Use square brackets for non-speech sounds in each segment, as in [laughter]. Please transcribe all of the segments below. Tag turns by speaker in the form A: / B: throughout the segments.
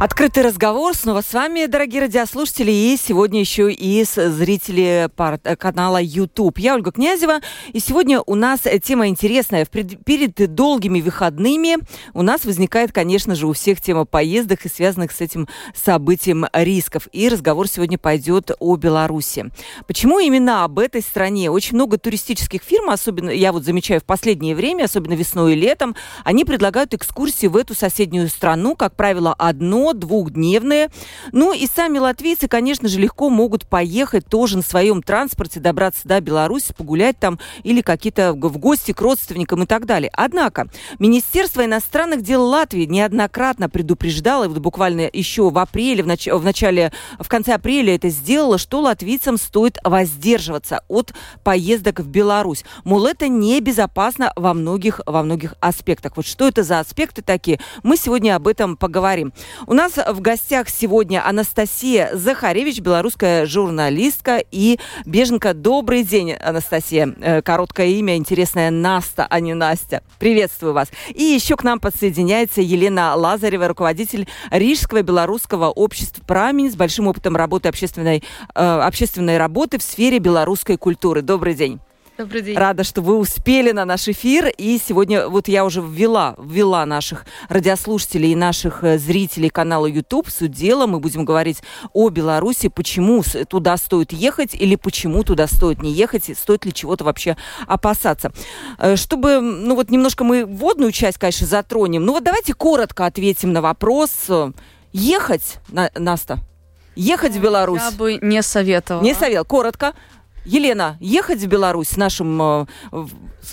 A: Открытый разговор снова с вами, дорогие радиослушатели, и сегодня еще и с зрители канала YouTube. Я Ольга Князева, и сегодня у нас тема интересная. Перед долгими выходными у нас возникает, конечно же, у всех тема поездок и связанных с этим событием рисков. И разговор сегодня пойдет о Беларуси. Почему именно об этой стране? Очень много туристических фирм, особенно, я вот замечаю в последнее время, особенно весной и летом, они предлагают экскурсии в эту соседнюю страну, как правило, двухдневные. Ну и сами латвийцы, конечно же, легко могут поехать тоже на своем транспорте, добраться до Беларуси, погулять там или какие-то в гости к родственникам и так далее. Однако Министерство иностранных дел Латвии неоднократно предупреждало, и вот буквально еще в апреле, в, нач- в начале, в конце апреля это сделало, что латвийцам стоит воздерживаться от поездок в Беларусь. Мол, это небезопасно во многих, во многих аспектах. Вот что это за аспекты такие? Мы сегодня об этом поговорим. У нас в гостях сегодня Анастасия Захаревич, белорусская журналистка и беженка. Добрый день, Анастасия. Э, короткое имя, интересное Наста, а не Настя. Приветствую вас. И еще к нам подсоединяется Елена Лазарева, руководитель Рижского белорусского общества «Прамень» с большим опытом работы общественной, э, общественной работы в сфере белорусской культуры. Добрый день.
B: Добрый день.
A: Рада, что вы успели на наш эфир. И сегодня вот я уже ввела, ввела наших радиослушателей и наших э, зрителей канала YouTube с делом. Мы будем говорить о Беларуси, почему туда стоит ехать или почему туда стоит не ехать, стоит ли чего-то вообще опасаться. Э, чтобы, ну вот немножко мы вводную часть, конечно, затронем. Ну вот давайте коротко ответим на вопрос. Ехать, Наста, ехать в Беларусь?
B: Я бы не советовала.
A: Не советовала. Коротко. Елена, ехать в Беларусь нашим э,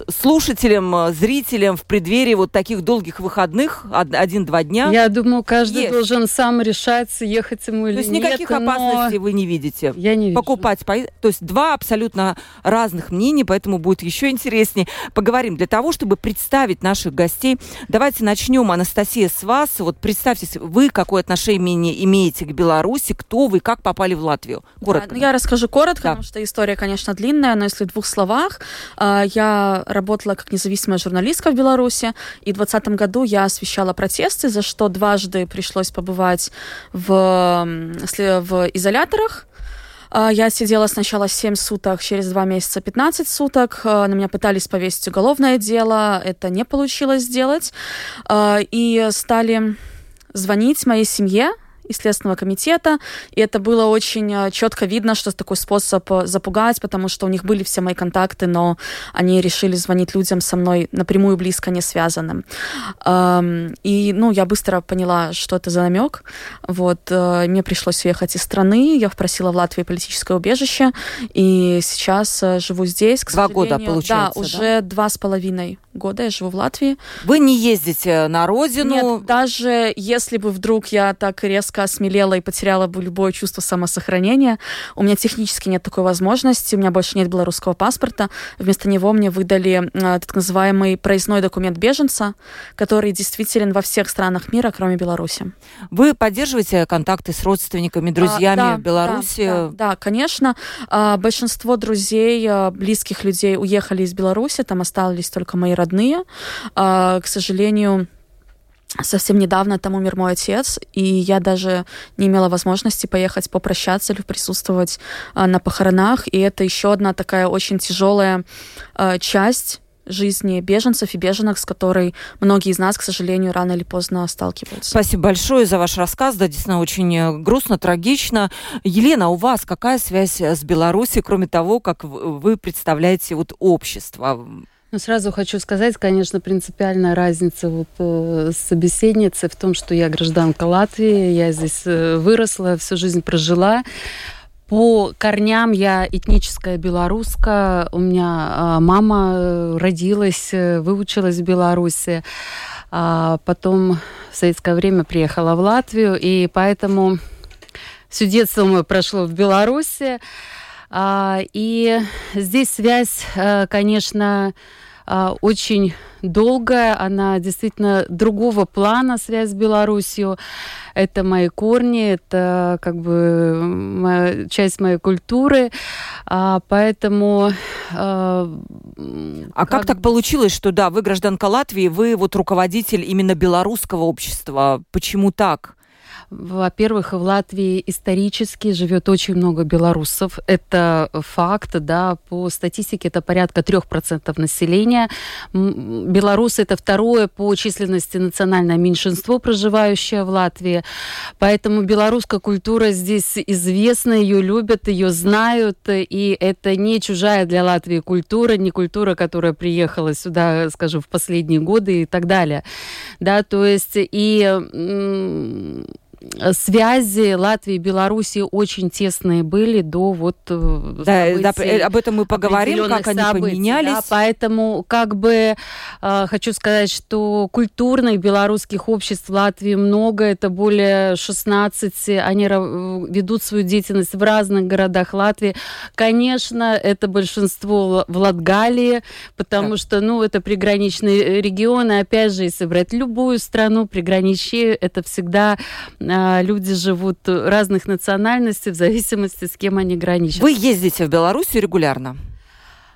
A: слушателям, э, зрителям в преддверии вот таких долгих выходных, один-два дня?
C: Я думаю, каждый есть. должен сам решать, ехать ему или
A: нет. То есть никаких нет, опасностей вы не видите?
C: Я не вижу.
A: Покупать, то есть два абсолютно разных мнений, поэтому будет еще интереснее. Поговорим. Для того, чтобы представить наших гостей, давайте начнем, Анастасия, с вас. Вот представьте, вы какое отношение имеете к Беларуси, кто вы, как попали в Латвию?
B: Коротко. Да, ну, я расскажу коротко, да. потому что история, конечно, длинная, но если в двух словах, а, я работала как независимая журналистка в Беларуси, и в 2020 году я освещала протесты, за что дважды пришлось побывать в, в изоляторах. А, я сидела сначала 7 суток, через 2 месяца 15 суток. А, на меня пытались повесить уголовное дело, это не получилось сделать. И стали звонить моей семье, и Следственного комитета, и это было очень э, четко видно, что такой способ э, запугать, потому что у них были все мои контакты, но они решили звонить людям со мной напрямую близко не связанным. И, ну, я быстро поняла, что это за намек. Вот, э, мне пришлось уехать из страны, я попросила в Латвии политическое убежище, и сейчас живу здесь,
A: к Два года, получается,
B: Да, уже да? два с половиной года я живу в Латвии.
A: Вы не ездите на родину?
B: Нет, даже если бы вдруг я так резко осмелела и потеряла бы любое чувство самосохранения, у меня технически нет такой возможности, у меня больше нет белорусского паспорта. Вместо него мне выдали э, так называемый проездной документ беженца, который действителен во всех странах мира, кроме Беларуси.
A: Вы поддерживаете контакты с родственниками, друзьями а, да, в Беларуси?
B: Да, да, да, конечно. А, большинство друзей, а, близких людей уехали из Беларуси, там остались только мои родные родные. А, к сожалению, Совсем недавно там умер мой отец, и я даже не имела возможности поехать попрощаться или присутствовать а, на похоронах. И это еще одна такая очень тяжелая а, часть жизни беженцев и беженок, с которой многие из нас, к сожалению, рано или поздно сталкиваются.
A: Спасибо большое за ваш рассказ. Да, действительно, очень э, грустно, трагично. Елена, у вас какая связь с Беларусью, кроме того, как вы представляете вот общество?
C: Ну, сразу хочу сказать, конечно, принципиальная разница вот, э, с собеседницей в том, что я гражданка Латвии, я здесь э, выросла, всю жизнь прожила. По корням я этническая белоруска. У меня э, мама э, родилась, э, выучилась в Беларуси. А потом в советское время приехала в Латвию, и поэтому все детство мое прошло в Беларуси. А, и здесь связь, э, конечно, а, очень долгая, она действительно другого плана, связь с Белоруссией. Это мои корни, это как бы моя, часть моей культуры, а, поэтому...
A: А, а как, как так получилось, что да, вы гражданка Латвии, вы вот руководитель именно белорусского общества? Почему так?
C: Во-первых, в Латвии исторически живет очень много белорусов. Это факт, да, по статистике это порядка 3% населения. Белорусы это второе по численности национальное меньшинство, проживающее в Латвии. Поэтому белорусская культура здесь известна, ее любят, ее знают, и это не чужая для Латвии культура, не культура, которая приехала сюда, скажем, в последние годы и так далее. Да, то есть и связи Латвии и Белоруссии очень тесные были до вот
A: э, да, да, э, об этом мы поговорим, как они событий, поменялись. Да,
C: поэтому как бы э, хочу сказать, что культурных белорусских обществ в Латвии много, это более 16, они ведут свою деятельность в разных городах Латвии. Конечно, это большинство в Латгалии, потому да. что, ну, это приграничные регионы, опять же, если брать любую страну, приграничье, это всегда а, люди живут разных национальностей в зависимости, с кем они граничат.
A: Вы ездите в Белоруссию регулярно?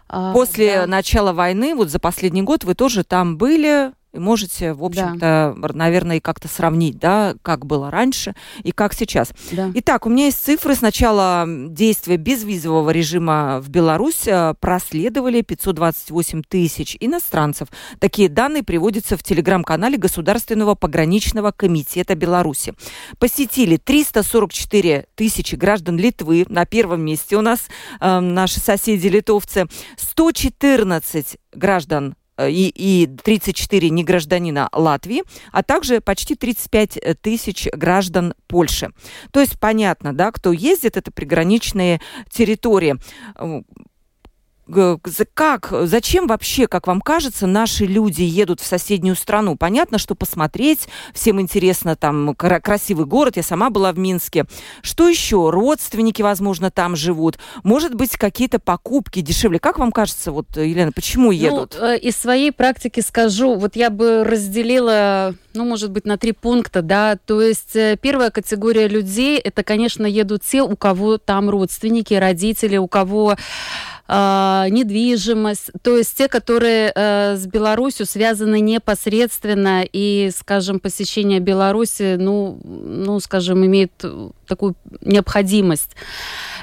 A: А, После да. начала войны, вот за последний год вы тоже там были, и можете, в общем-то, да. наверное, как-то сравнить, да, как было раньше и как сейчас. Да. Итак, у меня есть цифры. С начала действия безвизового режима в Беларусь э, проследовали 528 тысяч иностранцев. Такие данные приводятся в телеграм-канале Государственного пограничного комитета Беларуси. Посетили 344 тысячи граждан Литвы. На первом месте у нас э, наши соседи-литовцы. 114 граждан и, и 34 негражданина Латвии, а также почти 35 тысяч граждан Польши. То есть понятно, да, кто ездит, это приграничные территории как, зачем вообще, как вам кажется, наши люди едут в соседнюю страну? Понятно, что посмотреть, всем интересно, там красивый город, я сама была в Минске. Что еще? Родственники, возможно, там живут. Может быть, какие-то покупки дешевле. Как вам кажется, вот, Елена, почему ну, едут?
C: Ну, из своей практики скажу, вот я бы разделила, ну, может быть, на три пункта, да, то есть э, первая категория людей, это, конечно, едут те, у кого там родственники, родители, у кого недвижимость, то есть те, которые э, с Беларусью связаны непосредственно и, скажем, посещение Беларуси, ну, ну, скажем, имеет такую необходимость.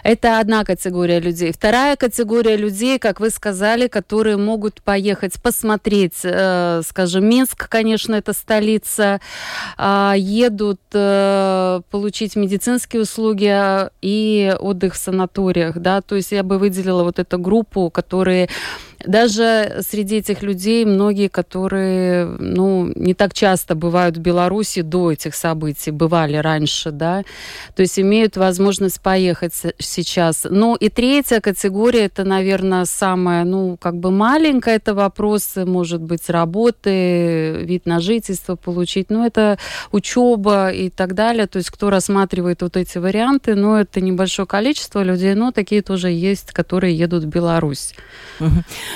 C: Это одна категория людей. Вторая категория людей, как вы сказали, которые могут поехать посмотреть, э, скажем, Минск, конечно, это столица, э, едут э, получить медицинские услуги а, и отдых в санаториях, да, то есть я бы выделила вот эту группу, которые даже среди этих людей многие, которые ну, не так часто бывают в Беларуси до этих событий, бывали раньше, да, то есть имеют возможность поехать сейчас. Ну и третья категория, это, наверное, самая, ну, как бы маленькая, это вопросы, может быть, работы, вид на жительство получить, ну, это учеба и так далее, то есть кто рассматривает вот эти варианты, ну, это небольшое количество людей, но такие тоже есть, которые едут в Беларусь.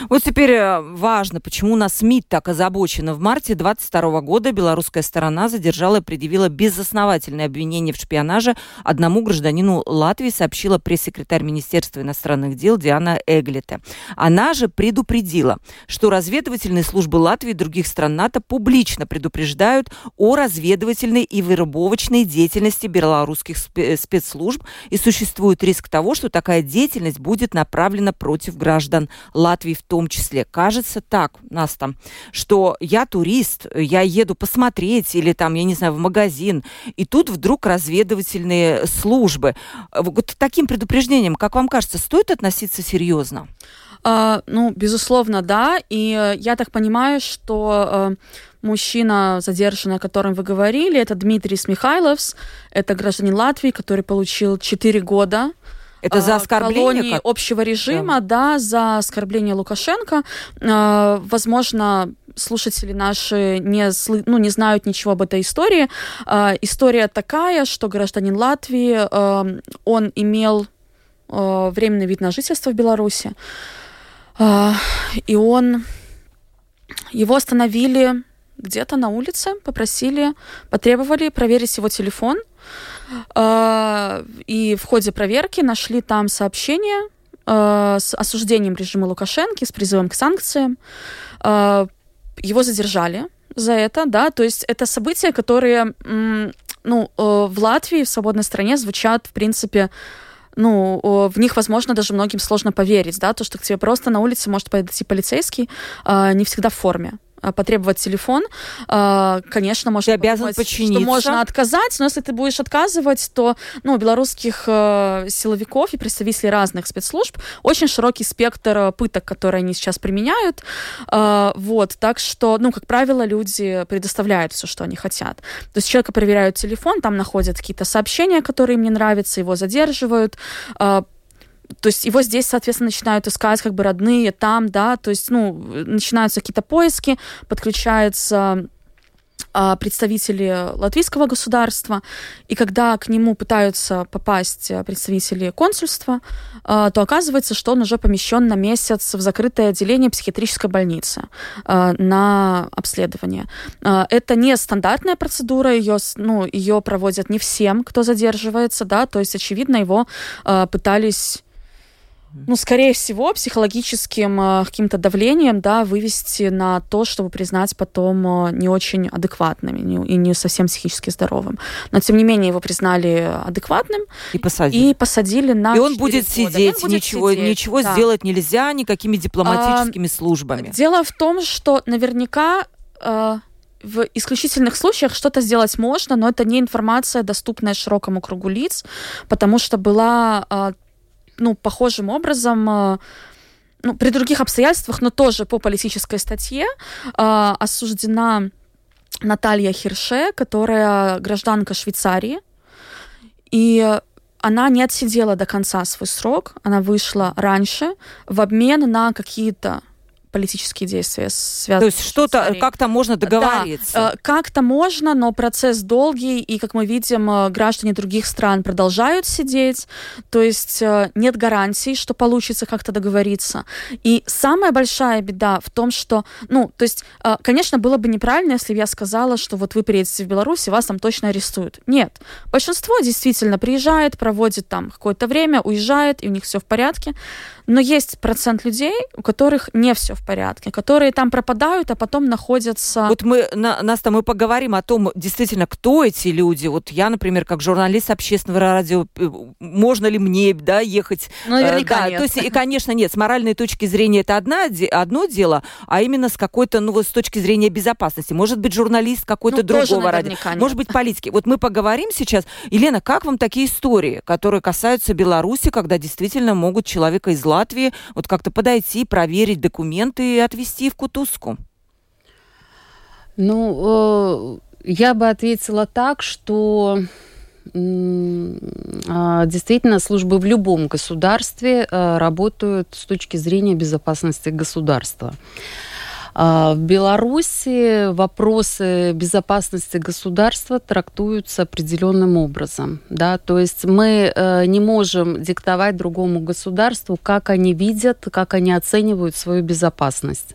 A: Вот теперь э, важно, почему нас МИД так озабочена. В марте 22 года белорусская сторона задержала и предъявила безосновательное обвинение в шпионаже одному гражданину Латвии, сообщила пресс-секретарь Министерства иностранных дел Диана Эглите. Она же предупредила, что разведывательные службы Латвии и других стран НАТО публично предупреждают о разведывательной и вербовочной деятельности белорусских спецслужб и существует риск того, что такая деятельность будет направлена против граждан Латвии в том числе. Кажется так, нас там, что я турист, я еду посмотреть или там, я не знаю, в магазин, и тут вдруг разведывательные службы. Вот таким предупреждением, как вам кажется, стоит относиться серьезно?
B: Uh, ну, безусловно, да. И uh, я так понимаю, что uh, мужчина, задержанный, о котором вы говорили, это Дмитрий Смихайловс, это гражданин Латвии, который получил 4 года
A: это за а, оскорбление
B: как... общего режима, да. да, за оскорбление Лукашенко. А, возможно, слушатели наши не, ну, не знают ничего об этой истории. А, история такая, что гражданин Латвии, он имел э, временный вид на жительство в Беларуси. И он... Его остановили где-то на улице, попросили, потребовали проверить его телефон. Э, и в ходе проверки нашли там сообщение э, с осуждением режима Лукашенко, с призывом к санкциям. Э, его задержали за это, да, то есть это события, которые, ну, в Латвии, в свободной стране звучат, в принципе, ну, в них, возможно, даже многим сложно поверить, да, то, что к тебе просто на улице может подойти полицейский, не всегда в форме. А, потребовать телефон, а, конечно, можно
A: ты обязан подчиниться.
B: что можно отказать, но если ты будешь отказывать, то ну, у белорусских э, силовиков и представителей разных спецслужб очень широкий спектр э, пыток, которые они сейчас применяют. А, вот, так что, ну, как правило, люди предоставляют все, что они хотят. То есть человека проверяют телефон, там находят какие-то сообщения, которые им не нравятся, его задерживают, то есть его здесь, соответственно, начинают искать как бы родные там, да, то есть, ну, начинаются какие-то поиски, подключаются а, представители латвийского государства, и когда к нему пытаются попасть представители консульства, а, то оказывается, что он уже помещен на месяц в закрытое отделение психиатрической больницы а, на обследование. Это не стандартная процедура, ее, ну, ее проводят не всем, кто задерживается, да, то есть, очевидно, его пытались ну, скорее всего, психологическим э, каким-то давлением, да, вывести на то, чтобы признать потом э, не очень адекватным не, и не совсем психически здоровым. Но, тем не менее, его признали адекватным.
A: И посадили.
B: И посадили на
A: И он будет года. сидеть, он будет ничего, сидеть, ничего да. сделать нельзя никакими дипломатическими а, службами.
B: Дело в том, что наверняка... Э, в исключительных случаях что-то сделать можно, но это не информация, доступная широкому кругу лиц, потому что была э, ну, похожим образом э, ну, при других обстоятельствах, но тоже по политической статье э, осуждена Наталья Хирше, которая гражданка Швейцарии, и она не отсидела до конца свой срок, она вышла раньше в обмен на какие-то политические действия связанные.
A: То есть что-то как-то можно договориться.
B: Да, э, как-то можно, но процесс долгий, и, как мы видим, э, граждане других стран продолжают сидеть, то есть э, нет гарантий, что получится как-то договориться. И самая большая беда в том, что, ну, то есть, конечно, было бы неправильно, если бы я сказала, что вот вы приедете в Беларусь, и вас там точно арестуют. Нет. Большинство действительно приезжает, проводит там какое-то время, уезжает, и у них все в порядке. Но есть процент людей, у которых не все в порядке, которые там пропадают, а потом находятся...
A: Вот мы, на, Настя, мы поговорим о том, действительно, кто эти люди. Вот я, например, как журналист общественного радио, э, можно ли мне, да, ехать?
B: Ну, наверняка да, нет.
A: То есть, и, конечно, нет, с моральной точки зрения это одна, одно дело, а именно с какой-то, ну, вот с точки зрения безопасности. Может быть, журналист какой-то ну, другого радио. Может быть, политики. Вот мы поговорим сейчас. Елена, как вам такие истории, которые касаются Беларуси, когда действительно могут человека из Латвии вот как-то подойти, проверить документы и отвезти в Кутузку?
C: Ну, э, я бы ответила так, что а, действительно службы в любом государстве э, работают с точки зрения безопасности государства. А, в Беларуси вопросы безопасности государства трактуются определенным образом. Да? То есть мы э, не можем диктовать другому государству, как они видят, как они оценивают свою безопасность.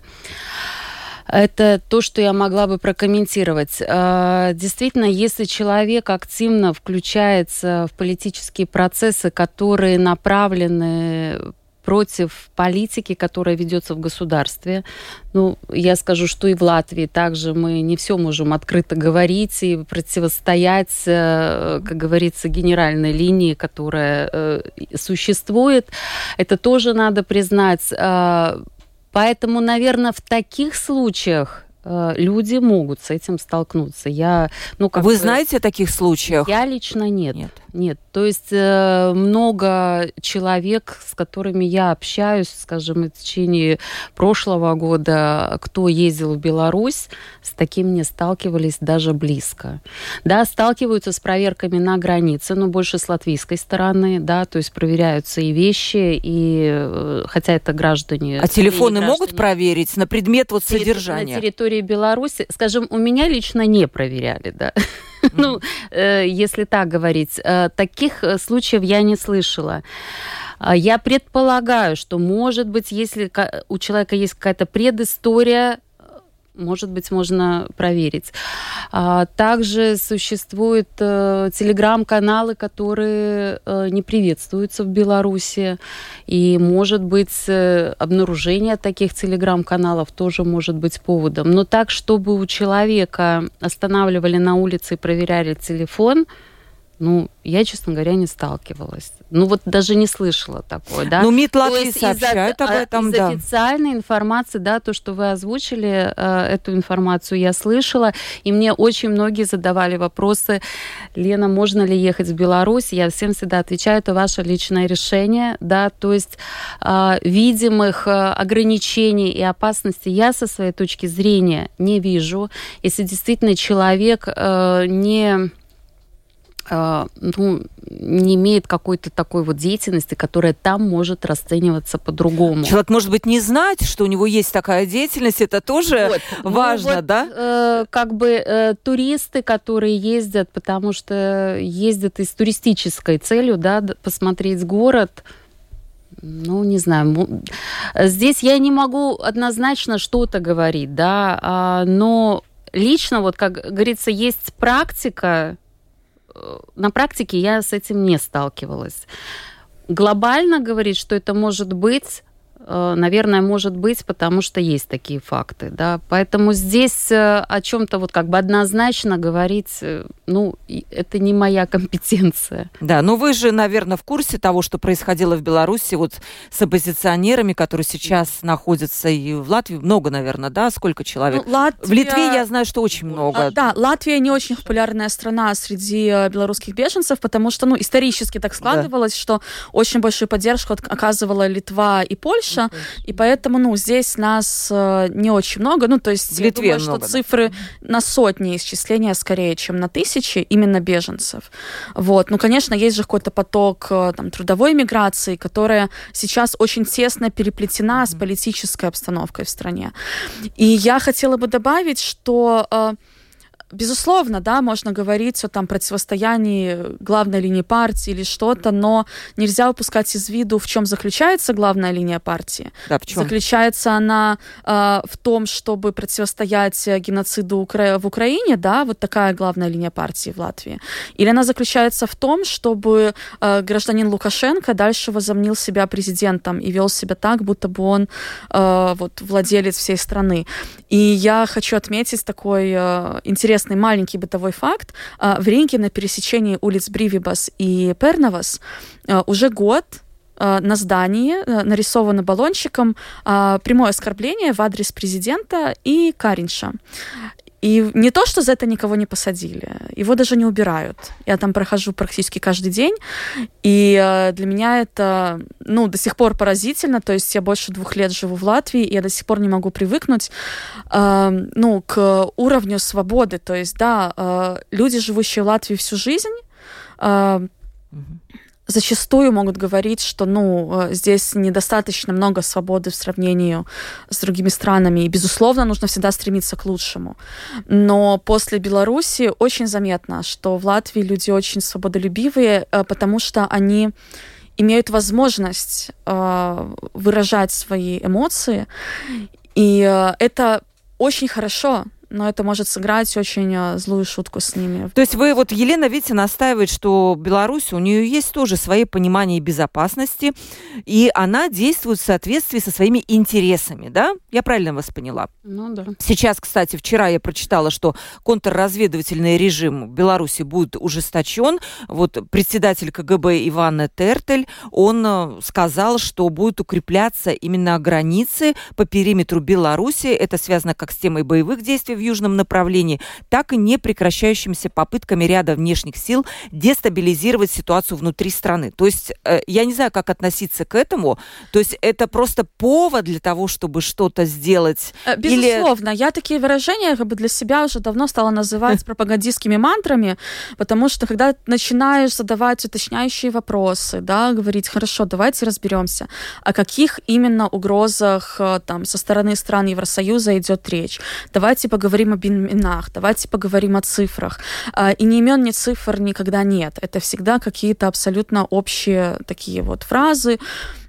C: Это то, что я могла бы прокомментировать. А, действительно, если человек активно включается в политические процессы, которые направлены против политики, которая ведется в государстве. Ну, я скажу, что и в Латвии также мы не все можем открыто говорить и противостоять, э, как говорится, генеральной линии, которая э, существует. Это тоже надо признать. А, поэтому, наверное, в таких случаях люди могут с этим столкнуться. Я,
A: ну, как Вы бы, знаете о таких случаях?
C: Я лично нет. Нет. Нет. То есть э, много человек, с которыми я общаюсь, скажем, в течение прошлого года, кто ездил в Беларусь, с таким не сталкивались даже близко. Да, сталкиваются с проверками на границе, но больше с латвийской стороны, да, то есть проверяются и вещи, и э, хотя это граждане...
A: А телефоны граждане, могут проверить на предмет вот содержания?
C: На территории территории Беларуси, скажем, у меня лично не проверяли, да. [laughs] Ну, э, если так говорить, э, таких э, случаев я не слышала. А я предполагаю, что, может быть, если у человека есть какая-то предыстория может быть, можно проверить. А, также существуют э, телеграм-каналы, которые э, не приветствуются в Беларуси. И, может быть, э, обнаружение таких телеграм-каналов тоже может быть поводом. Но так, чтобы у человека останавливали на улице и проверяли телефон, ну, я, честно говоря, не сталкивалась. Ну, вот даже не слышала такое, да.
A: Ну, МИД Латвии сообщают об а, этом,
C: из
A: да.
C: официальной информации, да, то, что вы озвучили, э, эту информацию я слышала, и мне очень многие задавали вопросы, Лена, можно ли ехать в Беларусь? Я всем всегда отвечаю, это ваше личное решение, да, то есть э, видимых э, ограничений и опасностей я со своей точки зрения не вижу. Если действительно человек э, не а, ну, не имеет какой-то такой вот деятельности, которая там может расцениваться по-другому.
A: Человек, может быть, не знать, что у него есть такая деятельность, это тоже вот. Ну важно, ну, вот, да?
C: Э, как бы э, туристы, которые ездят, потому что ездят из туристической целью, да, посмотреть город, ну, не знаю. Здесь я не могу однозначно что-то говорить, да, а, но лично, вот, как говорится, есть практика, Э, на практике я с этим не сталкивалась. Глобально говорить, что это может быть, Э, наверное, может быть, потому что есть такие факты, да. Поэтому здесь э, о чем-то вот как бы однозначно говорить, э, ну, это не моя [laughs] компетенция.
A: Да, но вы же, наверное, в курсе того, что происходило в Беларуси вот с оппозиционерами, которые сейчас находятся и в Латвии, много, наверное, да, сколько человек? Ну, Латвия... В Литве я знаю, что очень много.
B: А, да, Латвия не очень популярная страна среди белорусских беженцев, потому что, ну, исторически так складывалось, да. что очень большую поддержку оказывала Литва и Польша, Польша, и поэтому, ну, здесь нас э, не очень много, ну, то есть я Литве думаю, много, что да. цифры на сотни исчисления скорее, чем на тысячи именно беженцев. Вот, ну, конечно, есть же какой-то поток э, там трудовой миграции, которая сейчас очень тесно переплетена с политической обстановкой в стране. И я хотела бы добавить, что э, Безусловно, да, можно говорить о там противостоянии главной линии партии или что-то, но нельзя упускать из виду, в чем заключается главная линия партии.
A: Да, в чем?
B: Заключается она э, в том, чтобы противостоять геноциду Укра... в Украине, да, вот такая главная линия партии в Латвии. Или она заключается в том, чтобы э, гражданин Лукашенко дальше возомнил себя президентом и вел себя так, будто бы он э, вот владелец всей страны. И я хочу отметить такой э, интересный интересный маленький бытовой факт. А, в Риге на пересечении улиц Бривибас и Перновас а, уже год а, на здании нарисовано баллончиком прямое оскорбление в адрес президента и Каринша. И не то, что за это никого не посадили, его даже не убирают. Я там прохожу практически каждый день, и э, для меня это, ну, до сих пор поразительно. То есть я больше двух лет живу в Латвии, и я до сих пор не могу привыкнуть, э, ну, к уровню свободы. То есть, да, э, люди, живущие в Латвии всю жизнь, э, зачастую могут говорить, что ну, э, здесь недостаточно много свободы в сравнении с другими странами, и, безусловно, нужно всегда стремиться к лучшему. Но после Беларуси очень заметно, что в Латвии люди очень свободолюбивые, э, потому что они имеют возможность э, выражать свои эмоции, и это очень хорошо, но это может сыграть очень а, злую шутку с ними.
A: То есть вы, вот Елена, видите, настаивает, что Беларусь, у нее есть тоже свои понимания безопасности, и она действует в соответствии со своими интересами, да? Я правильно вас поняла?
C: Ну да.
A: Сейчас, кстати, вчера я прочитала, что контрразведывательный режим Беларуси будет ужесточен. Вот председатель КГБ Иван Тертель, он э, сказал, что будет укрепляться именно границы по периметру Беларуси. Это связано как с темой боевых действий в южном направлении, так и непрекращающимися попытками ряда внешних сил дестабилизировать ситуацию внутри страны. То есть э, я не знаю, как относиться к этому. То есть это просто повод для того, чтобы что-то сделать?
B: Э, безусловно. Или... Я такие выражения как бы для себя уже давно стала называть пропагандистскими мантрами, потому что когда начинаешь задавать уточняющие вопросы, да, говорить, хорошо, давайте разберемся, о каких именно угрозах э, там со стороны стран Евросоюза идет речь. Давайте поговорим об именах, давайте поговорим о цифрах. А, и ни имен, ни цифр никогда нет. Это всегда какие-то абсолютно общие такие вот фразы,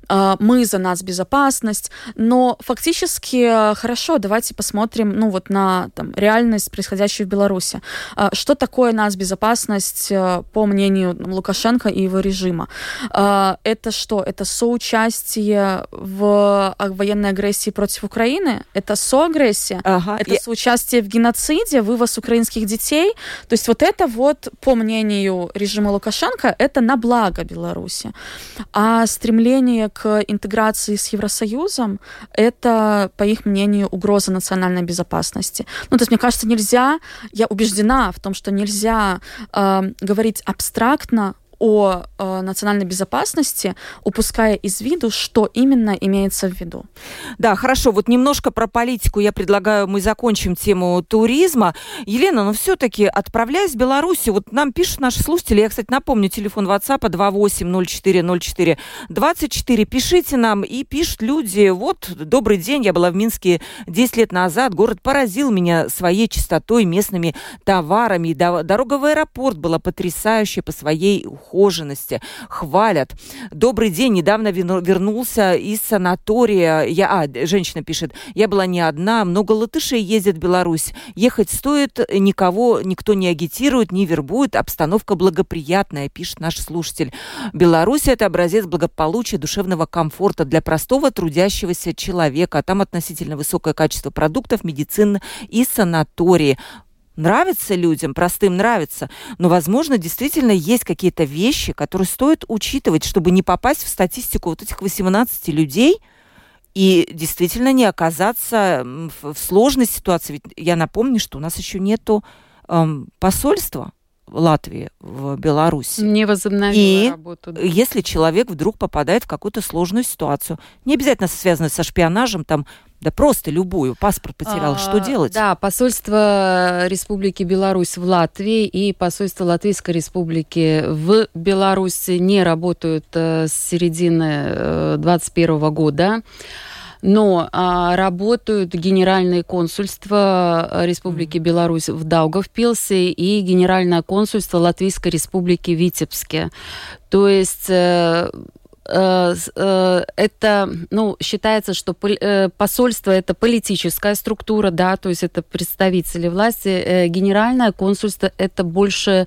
B: мы за нас безопасность, но фактически хорошо, давайте посмотрим, ну вот на там, реальность, происходящую в Беларуси. А, что такое нас безопасность э, по мнению Лукашенко и его режима? А, это что? Это соучастие в военной агрессии против Украины? Это соагрессия? Ага. Это соучастие в геноциде, вывоз украинских детей? То есть вот это вот, по мнению режима Лукашенко, это на благо Беларуси. А стремление к интеграции с Евросоюзом, это, по их мнению, угроза национальной безопасности. Ну, то есть, мне кажется, нельзя, я убеждена в том, что нельзя э, говорить абстрактно о э, национальной безопасности, упуская из виду, что именно имеется в виду.
A: Да, хорошо. Вот немножко про политику я предлагаю, мы закончим тему туризма. Елена, но ну все-таки отправляясь в Беларусь, вот нам пишут наши слушатели, я, кстати, напомню, телефон WhatsApp 28040424, пишите нам, и пишут люди, вот, добрый день, я была в Минске 10 лет назад, город поразил меня своей чистотой, местными товарами, дорога в аэропорт была потрясающая по своей ухоженности, хвалят. Добрый день, недавно вернулся из санатория. Я, а, женщина пишет, я была не одна, много латышей ездит в Беларусь. Ехать стоит, никого, никто не агитирует, не вербует, обстановка благоприятная, пишет наш слушатель. Беларусь – это образец благополучия, душевного комфорта для простого трудящегося человека. Там относительно высокое качество продуктов, медицины и санатории нравится людям, простым нравится, но, возможно, действительно есть какие-то вещи, которые стоит учитывать, чтобы не попасть в статистику вот этих 18 людей и действительно не оказаться в сложной ситуации. Ведь я напомню, что у нас еще нету эм, посольства Латвии в Беларуси.
C: Не возобновила
A: и
C: работу.
A: Да. если человек вдруг попадает в какую-то сложную ситуацию, не обязательно связанную со шпионажем, там да просто любую. Паспорт потерял. А, что делать?
C: Да, посольство Республики Беларусь в Латвии и посольство Латвийской Республики в Беларуси не работают э, с середины 2021 э, года но а, работают генеральные консульства Республики Беларусь в Даугавпилсе и генеральное консульство Латвийской Республики Витебске. То есть э, Э, э, это, ну, считается, что э, посольство это политическая структура, да, то есть это представители власти. Генеральное консульство это больше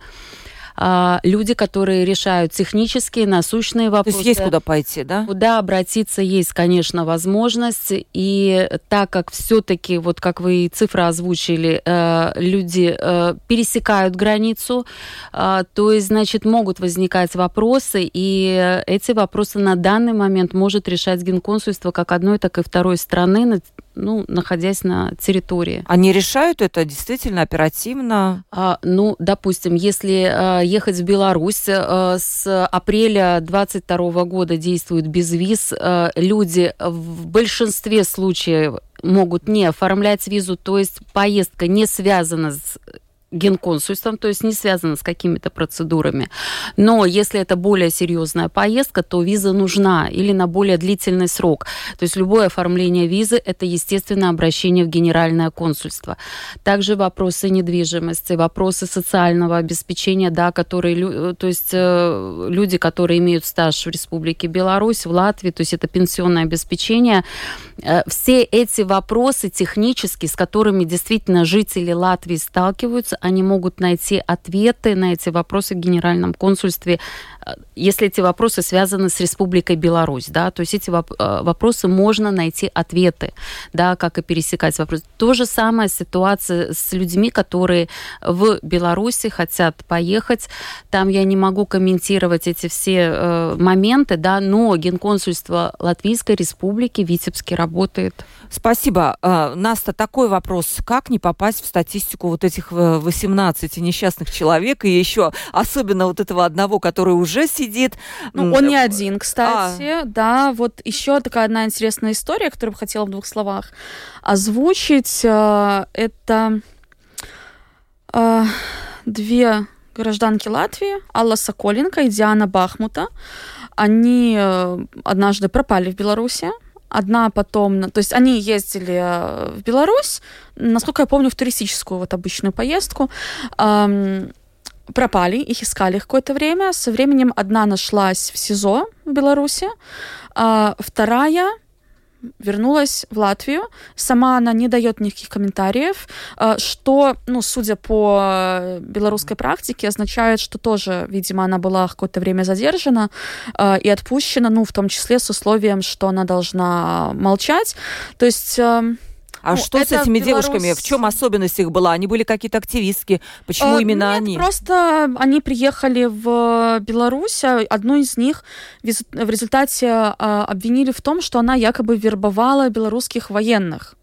C: а, люди, которые решают технические, насущные вопросы.
A: То есть есть куда пойти, да?
C: Куда обратиться есть, конечно, возможность. И так как все-таки, вот как вы цифры озвучили, э, люди э, пересекают границу, э, то есть, значит, могут возникать вопросы, и эти вопросы на данный момент может решать Генконсульство как одной, так и второй страны ну, находясь на территории.
A: Они решают это действительно оперативно?
C: А, ну, допустим, если а, ехать в Беларусь, а, с апреля 2022 года действует безвиз, а, люди в большинстве случаев могут не оформлять визу, то есть поездка не связана с генконсульством, то есть не связано с какими-то процедурами. Но если это более серьезная поездка, то виза нужна или на более длительный срок. То есть любое оформление визы – это, естественно, обращение в генеральное консульство. Также вопросы недвижимости, вопросы социального обеспечения, да, которые, то есть э, люди, которые имеют стаж в Республике Беларусь, в Латвии, то есть это пенсионное обеспечение. Э, все эти вопросы технические, с которыми действительно жители Латвии сталкиваются, они могут найти ответы на эти вопросы в Генеральном консульстве, э, если эти вопросы связаны с Республикой Беларусь, да, то есть эти э, вопросы можно найти ответы, да, как и пересекать вопросы. То же самое ситуация с людьми, которые в Беларуси хотят поехать. Там я не могу комментировать эти все э, моменты, да, но Генконсульство Латвийской Республики в Витебске работает.
A: Спасибо. Uh, Наста, такой вопрос. Как не попасть в статистику вот этих 18 э, несчастных человек и еще особенно вот этого одного, который уже сидит?
B: Ну, он не один, кстати. А. Да, вот еще такая одна интересная история, которую бы хотела в двух словах озвучить. Uh, это uh, две гражданки Латвии, Алла Соколенко и Диана Бахмута. Они однажды пропали в Беларуси, Одна потом, то есть они ездили э, в Беларусь, насколько я помню, в туристическую вот обычную поездку. Эм, пропали, их искали какое-то время. Со временем одна нашлась в СИЗО в Беларуси, а вторая вернулась в Латвию. Сама она не дает никаких комментариев, э, что, ну, судя по белорусской практике, означает, что тоже, видимо, она была какое-то время задержана э, и отпущена, ну, в том числе с условием, что она должна молчать. То есть эм,
A: а ну, что с этими Беларусь... девушками? В чем особенность их была? Они были какие-то активистки? Почему э, именно
B: нет,
A: они?
B: Просто они приехали в Беларусь. А одну из них в результате а, обвинили в том, что она якобы вербовала белорусских военных.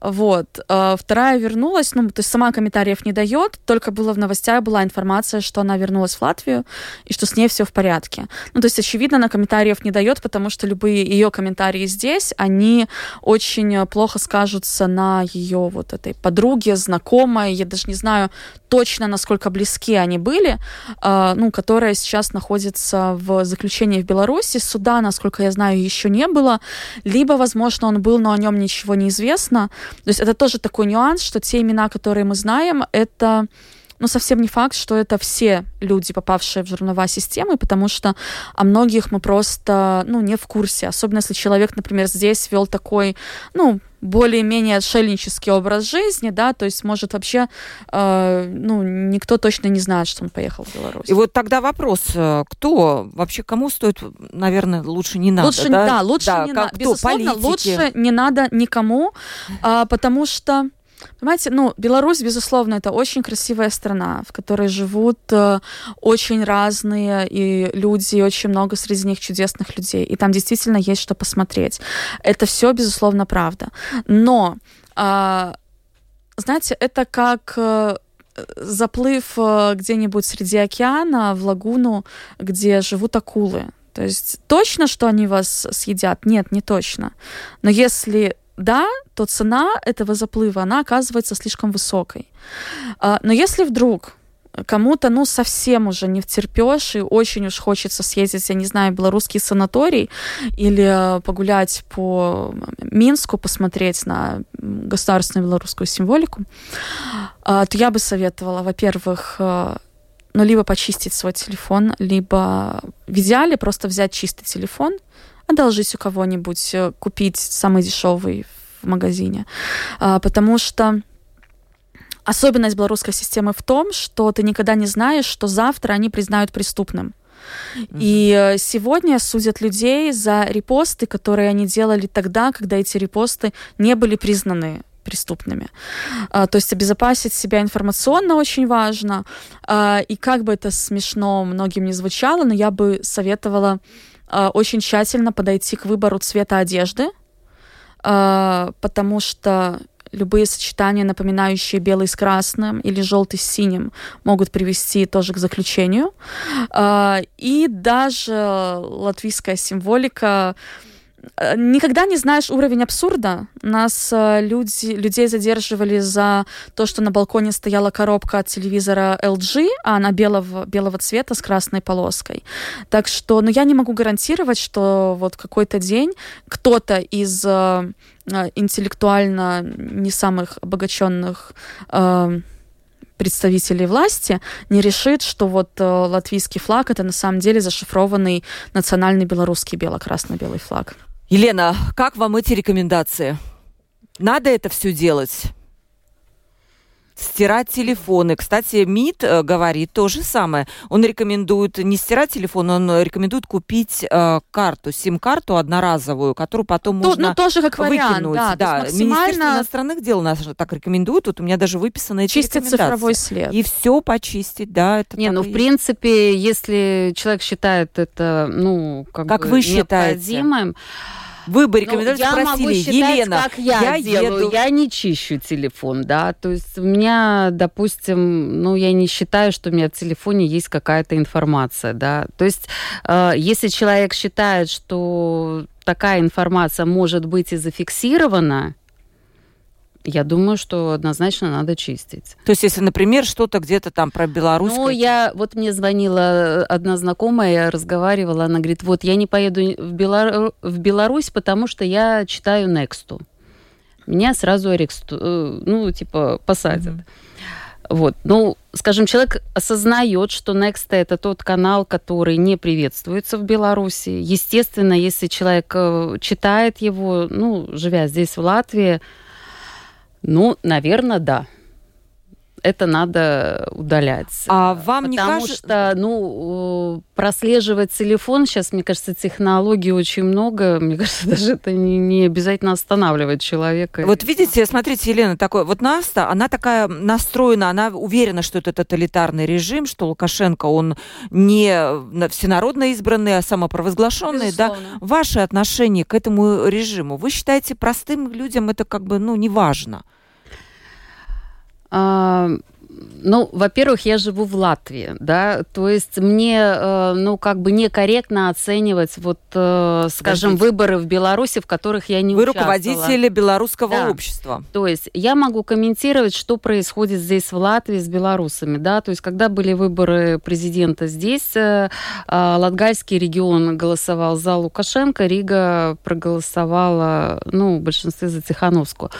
B: Вот. А, вторая вернулась, ну, то есть сама комментариев не дает, только было в новостях была информация, что она вернулась в Латвию и что с ней все в порядке. Ну, то есть, очевидно, она комментариев не дает, потому что любые ее комментарии здесь, они очень плохо скажутся на ее вот этой подруге, знакомой, я даже не знаю точно, насколько близки они были, э, ну, которая сейчас находится в заключении в Беларуси. Суда, насколько я знаю, еще не было. Либо, возможно, он был, но о нем ничего не известно. То есть это тоже такой нюанс, что те имена, которые мы знаем, это но совсем не факт, что это все люди, попавшие в журновая системы, потому что о многих мы просто, ну, не в курсе. Особенно если человек, например, здесь вел такой, ну, более-менее отшельнический образ жизни, да, то есть, может, вообще, э, ну, никто точно не знает, что он поехал в Беларусь.
A: И вот тогда вопрос, э, кто, вообще кому стоит, наверное, лучше не надо,
B: лучше,
A: да?
B: Да, лучше да, не надо, безусловно, политики? лучше не надо никому, э, потому что Понимаете, ну, Беларусь, безусловно, это очень красивая страна, в которой живут э, очень разные и люди, и очень много среди них чудесных людей. И там действительно есть что посмотреть. Это все, безусловно, правда. Но, э, знаете, это как... Э, заплыв э, где-нибудь среди океана в лагуну, где живут акулы. То есть точно, что они вас съедят? Нет, не точно. Но если да, то цена этого заплыва, она оказывается слишком высокой. А, но если вдруг кому-то, ну, совсем уже не втерпешь, и очень уж хочется съездить, я не знаю, белорусский санаторий или погулять по Минску, посмотреть на государственную белорусскую символику, а, то я бы советовала, во-первых, э, ну, либо почистить свой телефон, либо в идеале просто взять чистый телефон — одолжить у кого-нибудь, э, купить самый дешевый в магазине. А, потому что особенность белорусской системы в том, что ты никогда не знаешь, что завтра они признают преступным. И э, сегодня судят людей за репосты, которые они делали тогда, когда эти репосты не были признаны преступными. А, то есть обезопасить себя информационно очень важно. А, и как бы это смешно многим не звучало, но я бы советовала очень тщательно подойти к выбору цвета одежды, а, потому что любые сочетания, напоминающие белый с красным или желтый с синим, могут привести тоже к заключению. А, и даже латвийская символика Э, никогда не знаешь уровень абсурда. Нас э, люди, людей задерживали за то, что на балконе стояла коробка от телевизора LG, а она белого, белого цвета с красной полоской. Так что, ну, я не могу гарантировать, что вот какой-то день кто-то из э, э интеллектуально не самых обогащенных э, представителей власти не решит, что вот э, латвийский флаг это на самом деле зашифрованный национальный белорусский бело-красно-белый флаг.
A: Елена, как вам эти рекомендации? Надо это все делать? Стирать телефоны. Кстати, МИД э, говорит то же самое. Он рекомендует не стирать телефон, он рекомендует купить э, карту, сим-карту одноразовую, которую потом то, можно ну, тоже как вариант, выкинуть. Да, да. Максимально... Министерство иностранных дел нас так рекомендует. Вот у меня даже выписано эти
B: Чистить цифровой след.
A: И все почистить, да.
C: Это не, ну, в принципе, если человек считает это, ну, как,
A: как бы вы необходимым, считаете? Вы бы рекомендовали, ну, спросили, могу считать, Елена,
C: как я, я делаю. Еду. Я не чищу телефон, да, то есть у меня, допустим, ну, я не считаю, что у меня в телефоне есть какая-то информация, да, то есть э, если человек считает, что такая информация может быть и зафиксирована, я думаю, что однозначно надо чистить.
A: То есть, если, например, что-то где-то там про Беларусь...
C: Ну, я... Вот мне звонила одна знакомая, я разговаривала, она говорит, вот, я не поеду в, Белар... в Беларусь, потому что я читаю Нексту. Меня сразу аресту... Э, ну, типа, посадят. Mm-hmm. Вот. Ну, скажем, человек осознает, что Next это тот канал, который не приветствуется в Беларуси. Естественно, если человек э, читает его, ну, живя здесь, в Латвии, ну, наверное, да это надо удалять.
A: А вам
C: Потому
A: не кажется...
C: что, ну, прослеживать телефон, сейчас, мне кажется, технологий очень много, мне [laughs] кажется, даже это не, не обязательно останавливать человека.
A: Вот видите, смотрите, Елена, такой, вот Наста, она такая настроена, она уверена, что это тоталитарный режим, что Лукашенко, он не всенародно избранный, а самопровозглашенный, Безусловно. да? Ваши отношения к этому режиму, вы считаете, простым людям это как бы, ну, не важно?
C: Um, Ну, во-первых, я живу в Латвии, да, то есть мне, э, ну, как бы некорректно оценивать, вот, э, скажем, Подождите. выборы в Беларуси, в которых я не
A: Вы
C: участвовала.
A: руководители белорусского да. общества.
C: То есть я могу комментировать, что происходит здесь в Латвии с белорусами, да, то есть когда были выборы президента здесь, э, Латгальский регион голосовал за Лукашенко, Рига проголосовала, ну, в большинстве за Тихановскую.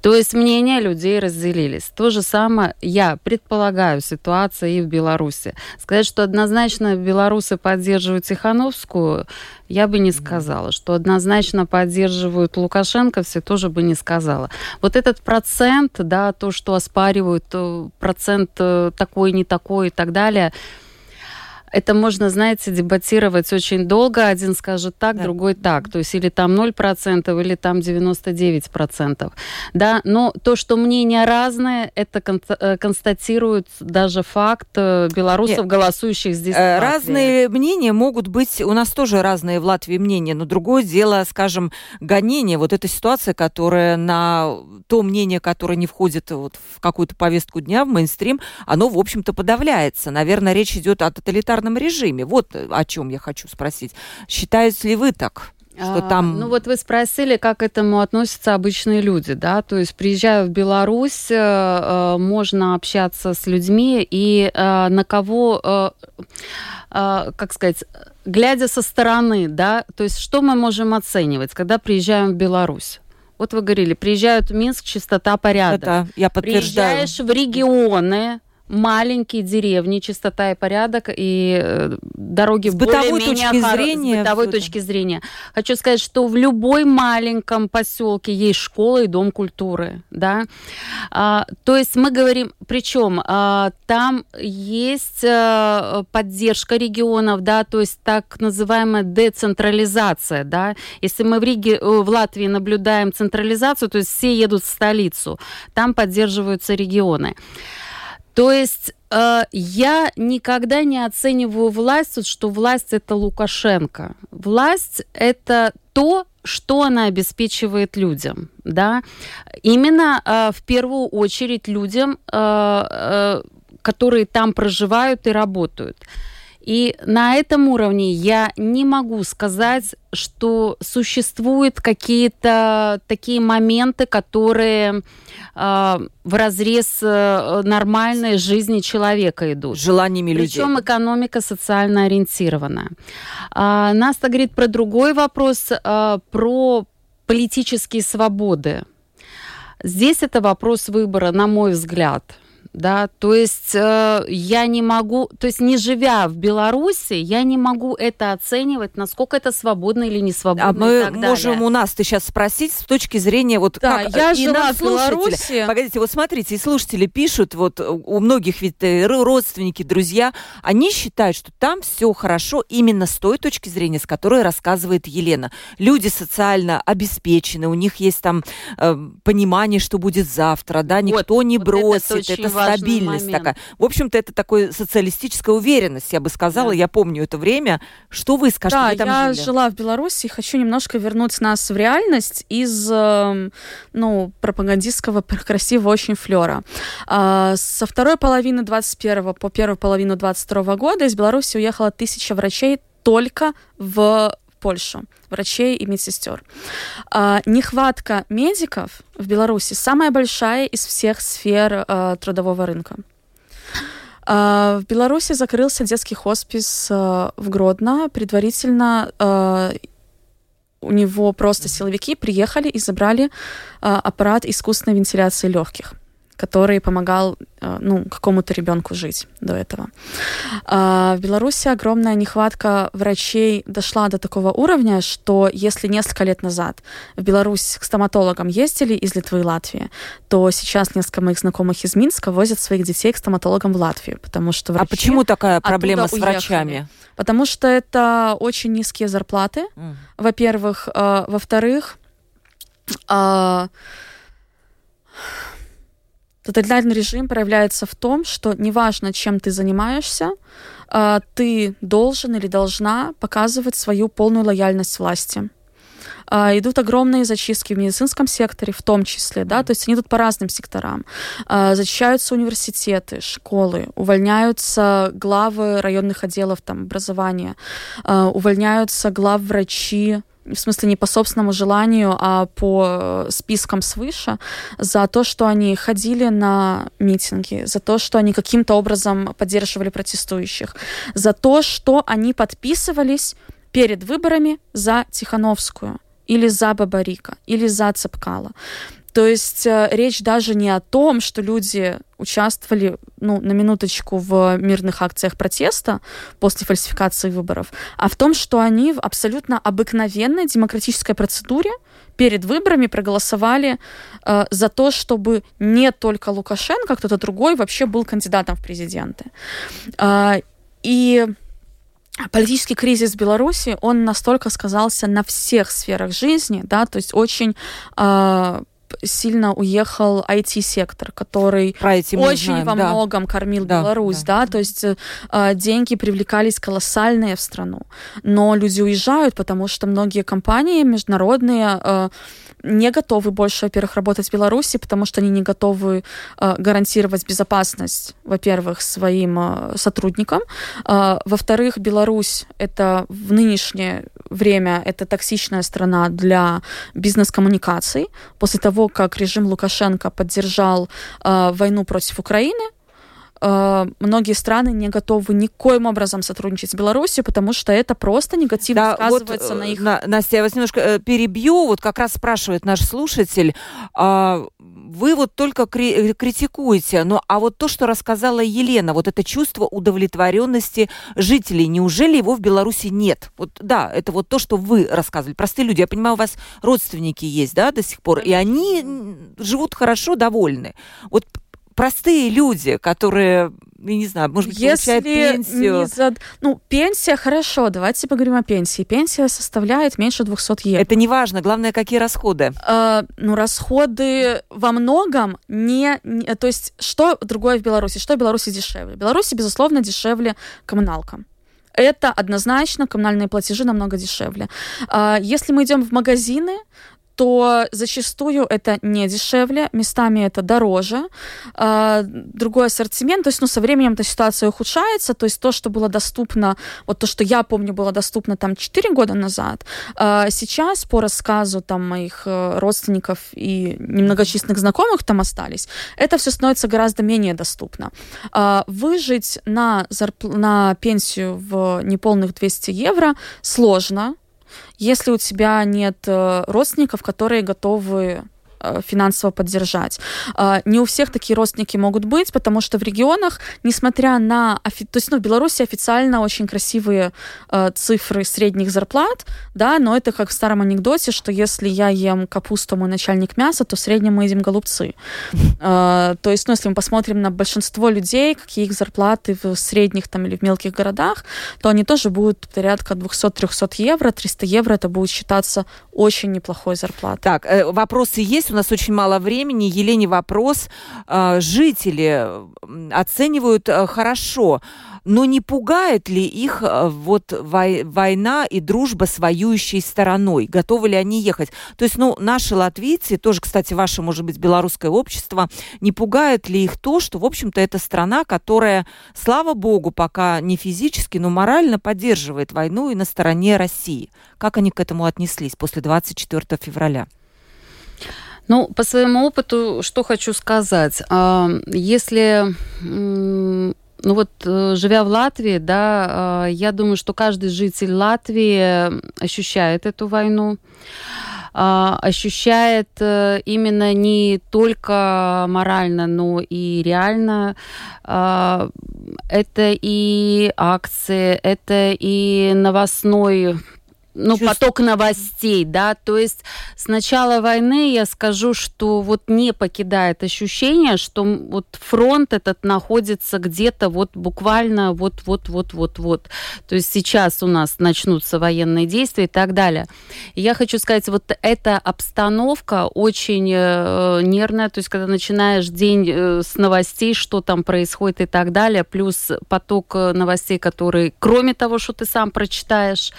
C: То есть мнения людей разделились. То же самое я предполагаю, ситуация и в Беларуси. Сказать, что однозначно белорусы поддерживают Тихановскую, я бы не сказала. Что однозначно поддерживают Лукашенко, все тоже бы не сказала. Вот этот процент, да, то, что оспаривают, э, процент э, такой, не такой и так далее – это можно, знаете, дебатировать очень долго. Один скажет так, да. другой так. То есть или там 0%, или там 99%. Да? Но то, что мнения разные, это э, констатирует даже факт э, белорусов, Нет. голосующих здесь.
A: Э, разные мнения могут быть, у нас тоже разные в Латвии мнения, но другое дело, скажем, гонение. Вот эта ситуация, которая на то мнение, которое не входит вот в какую-то повестку дня, в мейнстрим, оно, в общем-то, подавляется. Наверное, речь идет о тоталитарном тоталитарном режиме. Вот о чем я хочу спросить. Считаете ли вы так? Что а, там...
C: Ну вот вы спросили, как к этому относятся обычные люди, да, то есть приезжая в Беларусь, э, э, можно общаться с людьми и э, на кого, как сказать, глядя со стороны, да, то есть что мы можем оценивать, когда приезжаем в Беларусь? Вот вы говорили, приезжают в Минск, чистота, порядок.
A: Это я подтверждаю.
C: Приезжаешь в регионы, маленькие деревни, чистота и порядок, и э, дороги с
A: бытовой точки хор... зрения.
C: С бытовой точки зрения. Хочу сказать, что в любой маленьком поселке есть школа и дом культуры, да. А, то есть мы говорим, причем а, там есть а, поддержка регионов, да, то есть так называемая децентрализация, да. Если мы в Риге, э, в Латвии наблюдаем централизацию, то есть все едут в столицу, там поддерживаются регионы. То есть э, я никогда не оцениваю власть, что власть это Лукашенко. Власть это то, что она обеспечивает людям, да, именно э, в первую очередь людям, э, э, которые там проживают и работают. И на этом уровне я не могу сказать, что существуют какие-то такие моменты, которые э, в разрез э, нормальной жизни человека идут.
A: Желаниями людей.
C: Причем экономика социально ориентирована. Э, Наста говорит про другой вопрос, э, про политические свободы. Здесь это вопрос выбора, на мой взгляд да, то есть э, я не могу, то есть не живя в Беларуси, я не могу это оценивать, насколько это свободно или не свободно. А
A: мы можем далее. у нас ты сейчас спросить с точки зрения вот
B: да, как я и жила в Беларуси.
A: Погодите, вот смотрите, и слушатели пишут, вот у многих ведь э, родственники, друзья, они считают, что там все хорошо именно с той точки зрения, с которой рассказывает Елена. Люди социально обеспечены, у них есть там э, понимание, что будет завтра, да, никто вот, не бросит, это, это стабильность момент. такая. В общем-то, это такая социалистическая уверенность, я бы сказала. Да. Я помню это время. Что вы скажете?
B: Да,
A: вы там
B: я
A: жили?
B: жила в Беларуси хочу немножко вернуть нас в реальность из, эм, ну, пропагандистского красивого очень флера. А, со второй половины 21 по первую половину 22 года из Беларуси уехало тысяча врачей только в Польшу, врачей и медсестер. А, нехватка медиков в Беларуси самая большая из всех сфер а, трудового рынка. А, в Беларуси закрылся детский хоспис а, в Гродно. Предварительно а, у него просто силовики приехали и забрали аппарат искусственной вентиляции легких который помогал э, ну, какому-то ребенку жить до этого. А, в Беларуси огромная нехватка врачей дошла до такого уровня, что если несколько лет назад в Беларусь к стоматологам ездили из Литвы и Латвии, то сейчас несколько моих знакомых из Минска возят своих детей к стоматологам в Латвию, потому что врачи
A: А почему такая проблема с уехали. врачами?
B: Потому что это очень низкие зарплаты, mm. во-первых. Э, во-вторых, Тоталитарный режим проявляется в том, что неважно, чем ты занимаешься, а, ты должен или должна показывать свою полную лояльность власти. А, идут огромные зачистки в медицинском секторе, в том числе, да, то есть они идут по разным секторам. А, зачищаются университеты, школы, увольняются главы районных отделов там, образования, увольняются глав врачи, в смысле не по собственному желанию, а по спискам свыше, за то, что они ходили на митинги, за то, что они каким-то образом поддерживали протестующих, за то, что они подписывались перед выборами за Тихановскую или за Бабарика, или за Цепкала. То есть э, речь даже не о том, что люди участвовали, ну, на минуточку, в мирных акциях протеста после фальсификации выборов, а в том, что они в абсолютно обыкновенной демократической процедуре перед выборами проголосовали э, за то, чтобы не только Лукашенко, а кто-то другой вообще был кандидатом в президенты. Э, и политический кризис Беларуси, он настолько сказался на всех сферах жизни, да, то есть очень э, сильно уехал IT-сектор, который очень во да. многом кормил да, Беларусь, да. да, то есть э, деньги привлекались колоссальные в страну, но люди уезжают, потому что многие компании международные э, не готовы больше, во-первых, работать в Беларуси, потому что они не готовы э, гарантировать безопасность, во-первых, своим э, сотрудникам. Э, во-вторых, Беларусь это в нынешнее время это токсичная страна для бизнес-коммуникаций. После того, как режим Лукашенко поддержал э, войну против Украины, многие страны не готовы никоим образом сотрудничать с Беларусью, потому что это просто негативно да, сказывается вот, на их...
A: На, Настя, я вас немножко э, перебью. Вот как раз спрашивает наш слушатель, э, вы вот только кри- критикуете, но а вот то, что рассказала Елена, вот это чувство удовлетворенности жителей, неужели его в Беларуси нет? Вот да, это вот то, что вы рассказывали. Простые люди, я понимаю, у вас родственники есть, да, до сих пор, и они живут хорошо, довольны. Вот простые люди, которые, я не знаю, может быть, Если получают пенсию. Не за...
B: Ну, пенсия, хорошо, давайте поговорим о пенсии. Пенсия составляет меньше 200 евро.
A: Это не важно, главное, какие расходы?
B: Э, ну, расходы во многом не, не... То есть, что другое в Беларуси? Что в Беларуси дешевле? В Беларуси, безусловно, дешевле коммуналка это однозначно коммунальные платежи намного дешевле. А, если мы идем в магазины, то зачастую это не дешевле, местами это дороже, э, другой ассортимент, то есть, ну, со временем эта ситуация ухудшается, то есть то, что было доступно, вот то, что я помню, было доступно там 4 года назад, э, сейчас по рассказу там моих э, родственников и немногочисленных знакомых там остались, это все становится гораздо менее доступно. Э, выжить на, зарп... на пенсию в неполных 200 евро сложно, если у тебя нет э, родственников, которые готовы финансово поддержать. Э, не у всех такие родственники могут быть, потому что в регионах, несмотря на... То есть, ну, в Беларуси официально очень красивые э, цифры средних зарплат, да, но это как в старом анекдоте, что если я ем капусту, мой начальник мяса, то в среднем мы едим голубцы. [laughs] Э, то есть, ну, если мы посмотрим на большинство людей, какие их зарплаты в средних там или в мелких городах, то они тоже будут порядка 200-300 евро, 300 евро это будет считаться очень неплохой зарплатой.
A: Так, э, вопросы есть, у нас очень мало времени. Елене вопрос. Э, жители оценивают э, хорошо но не пугает ли их э, вот война и дружба с воюющей стороной? Готовы ли они ехать? То есть, ну, наши латвийцы, тоже, кстати, ваше, может быть, белорусское общество, не пугает ли их то, что, в общем-то, это страна, которая, слава богу, пока не физически, но морально поддерживает войну и на стороне России? Как они к этому отнеслись после 24 февраля?
C: Ну, по своему опыту, что хочу сказать. А, если ну вот, э, живя в Латвии, да, а, я думаю, что каждый житель Латвии ощущает эту войну а, ощущает э, именно не только морально, но и реально. Это и акции, это и новостной ну, Чувств... поток новостей, да, то есть с начала войны я скажу, что вот не покидает ощущение, что вот фронт этот находится где-то вот буквально вот-вот-вот-вот-вот. То есть сейчас у нас начнутся военные действия и так далее. И я хочу сказать, вот эта обстановка очень э, нервная, то есть когда начинаешь день э, с новостей, что там происходит и так далее, плюс поток э, новостей, которые, кроме того, что ты сам прочитаешь,